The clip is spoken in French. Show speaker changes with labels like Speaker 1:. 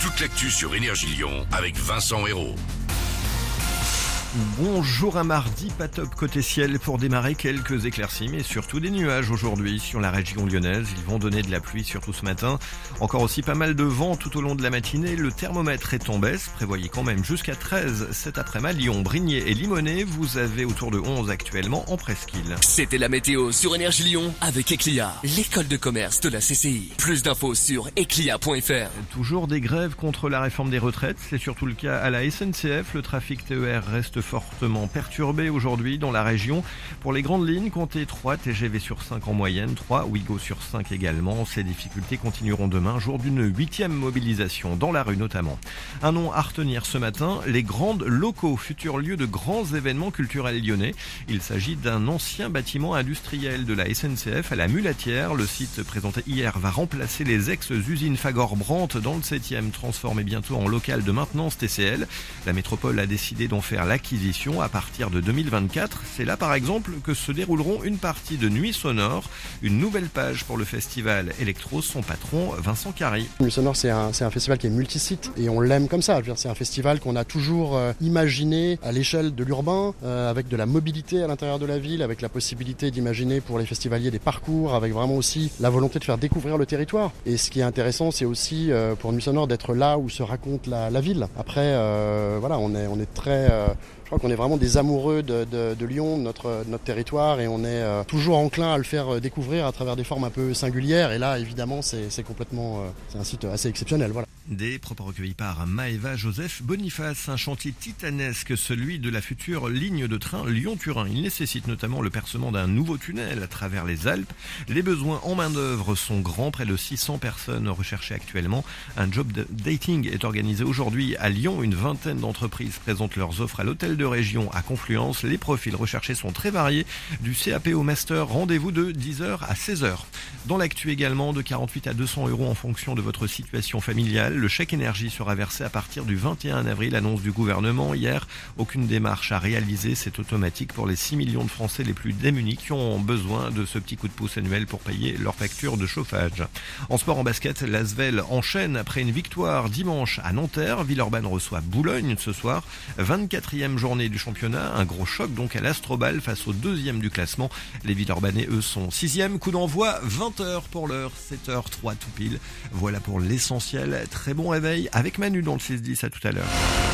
Speaker 1: toute l'actu sur Énergie Lyon avec Vincent Hérault.
Speaker 2: Bonjour un mardi, pas top côté ciel pour démarrer quelques éclaircies mais surtout des nuages aujourd'hui sur la région lyonnaise. Ils vont donner de la pluie surtout ce matin. Encore aussi pas mal de vent tout au long de la matinée. Le thermomètre est en baisse. Prévoyez quand même jusqu'à 13 cet après-midi Lyon, Brignais et Limonest. Vous avez autour de 11 actuellement en presqu'île.
Speaker 3: C'était la météo sur Énergie Lyon avec Eclia, l'école de commerce de la CCI. Plus d'infos sur eclia.fr.
Speaker 2: Toujours des grèves contre la réforme des retraites. C'est surtout le cas à la SNCF. Le trafic TER reste fortement perturbé aujourd'hui dans la région. Pour les grandes lignes, comptez 3 TGV sur 5 en moyenne, 3 Ouigo sur 5 également. Ces difficultés continueront demain, jour d'une huitième mobilisation dans la rue notamment. Un nom à retenir ce matin, les grandes locaux, futurs lieux de grands événements culturels lyonnais. Il s'agit d'un ancien bâtiment industriel de la SNCF à la Mulatière. Le site présenté hier va remplacer les ex-usines Fagor-Brandt dans le 7e, transformé bientôt en local de maintenance TCL. La métropole a décidé d'en faire l'acquis à partir de 2024. C'est là par exemple que se dérouleront une partie de Nuit Sonore, une nouvelle page pour le festival Electro, son patron Vincent Carry.
Speaker 4: Nuit Sonore c'est un, festival qui est multisite et on l'aime comme ça. C'est un festival qu'on a toujours euh, imaginé à l'échelle de l'urbain, euh, avec de la mobilité à l'intérieur de la ville, avec la possibilité d'imaginer pour les festivaliers des parcours, avec vraiment aussi la volonté de faire découvrir le territoire. Et ce qui est intéressant c'est aussi euh, pour Nuit Sonore d'être là où se raconte la, ville. Après voilà on est, très crois qu'on est vraiment des amoureux de Lyon, de notre, de notre territoire, et on est euh, toujours enclin à le faire euh, découvrir à travers des formes un peu singulières. Et là, évidemment, c'est complètement, euh, c'est un site assez exceptionnel. Voilà.
Speaker 2: Des propos recueillis par Maëva Joseph Boniface, un chantier titanesque, celui de la future ligne de train Lyon-Turin. Il nécessite notamment le percement d'un nouveau tunnel à travers les Alpes. Les besoins en main-d'œuvre sont grands, près de 600 personnes recherchées actuellement. Un job de dating est organisé aujourd'hui à Lyon. Une vingtaine d'entreprises présentent leurs offres à l'hôtel de région à Confluence. Les profils recherchés sont très variés. Du CAP au master, rendez-vous de 10h à 16h. Dans l'actu également, de 48 à 200 euros en fonction de votre situation familiale. Le chèque énergie sera versé à partir du 21 avril, annonce du gouvernement hier. Aucune démarche à réaliser, c'est automatique pour les 6 millions de Français les plus démunis qui ont besoin de ce petit coup de pouce annuel pour payer leur facture de chauffage. En sport en basket, l'Asvel enchaîne après une victoire dimanche à Nanterre. Villeurbanne reçoit Boulogne ce soir. 24e journée du championnat. Un gros choc donc à l'Astrobal face au deuxième du classement. Les Villeurbanais, eux, sont sixième. Coup d'envoi 20h pour l'heure, 7h03 tout pile. Voilà pour l'essentiel. Bon réveil avec Manu dans le 6-10 à tout à l'heure.